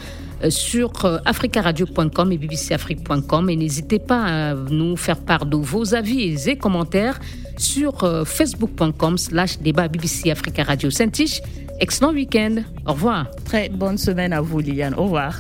Speaker 3: sur africaradio.com et bbcafrique.com et n'hésitez pas à nous faire part de vos avis et commentaires sur facebook.com slash débat BBC Africa Radio Saint-Tiche. Excellent week-end. Au revoir.
Speaker 2: Très bonne semaine à vous, Liliane. Au revoir.